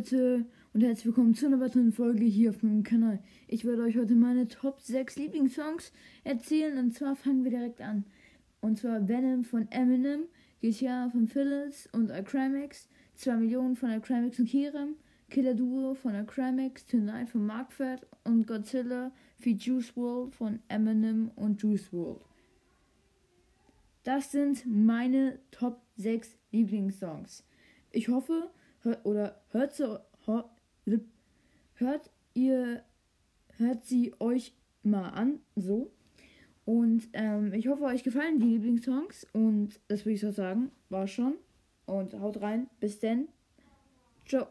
Leute und herzlich willkommen zu einer weiteren Folge hier auf meinem Kanal. Ich werde euch heute meine Top 6 Lieblingssongs erzählen und zwar fangen wir direkt an. Und zwar Venom von Eminem, GTA von Phyllis und Acrimex, 2 Millionen von Acrimex und Kiram, Killer Duo von Acrimex, Tonight von Markford und Godzilla für Juice WRLD von Eminem und Juice WRLD. Das sind meine Top 6 Lieblingssongs. Ich hoffe, oder hört sie, hört ihr, hört sie euch mal an, so. Und ähm, ich hoffe, euch gefallen die Lieblingssongs. Und das würde ich so sagen, war schon. Und haut rein. Bis denn. Ciao.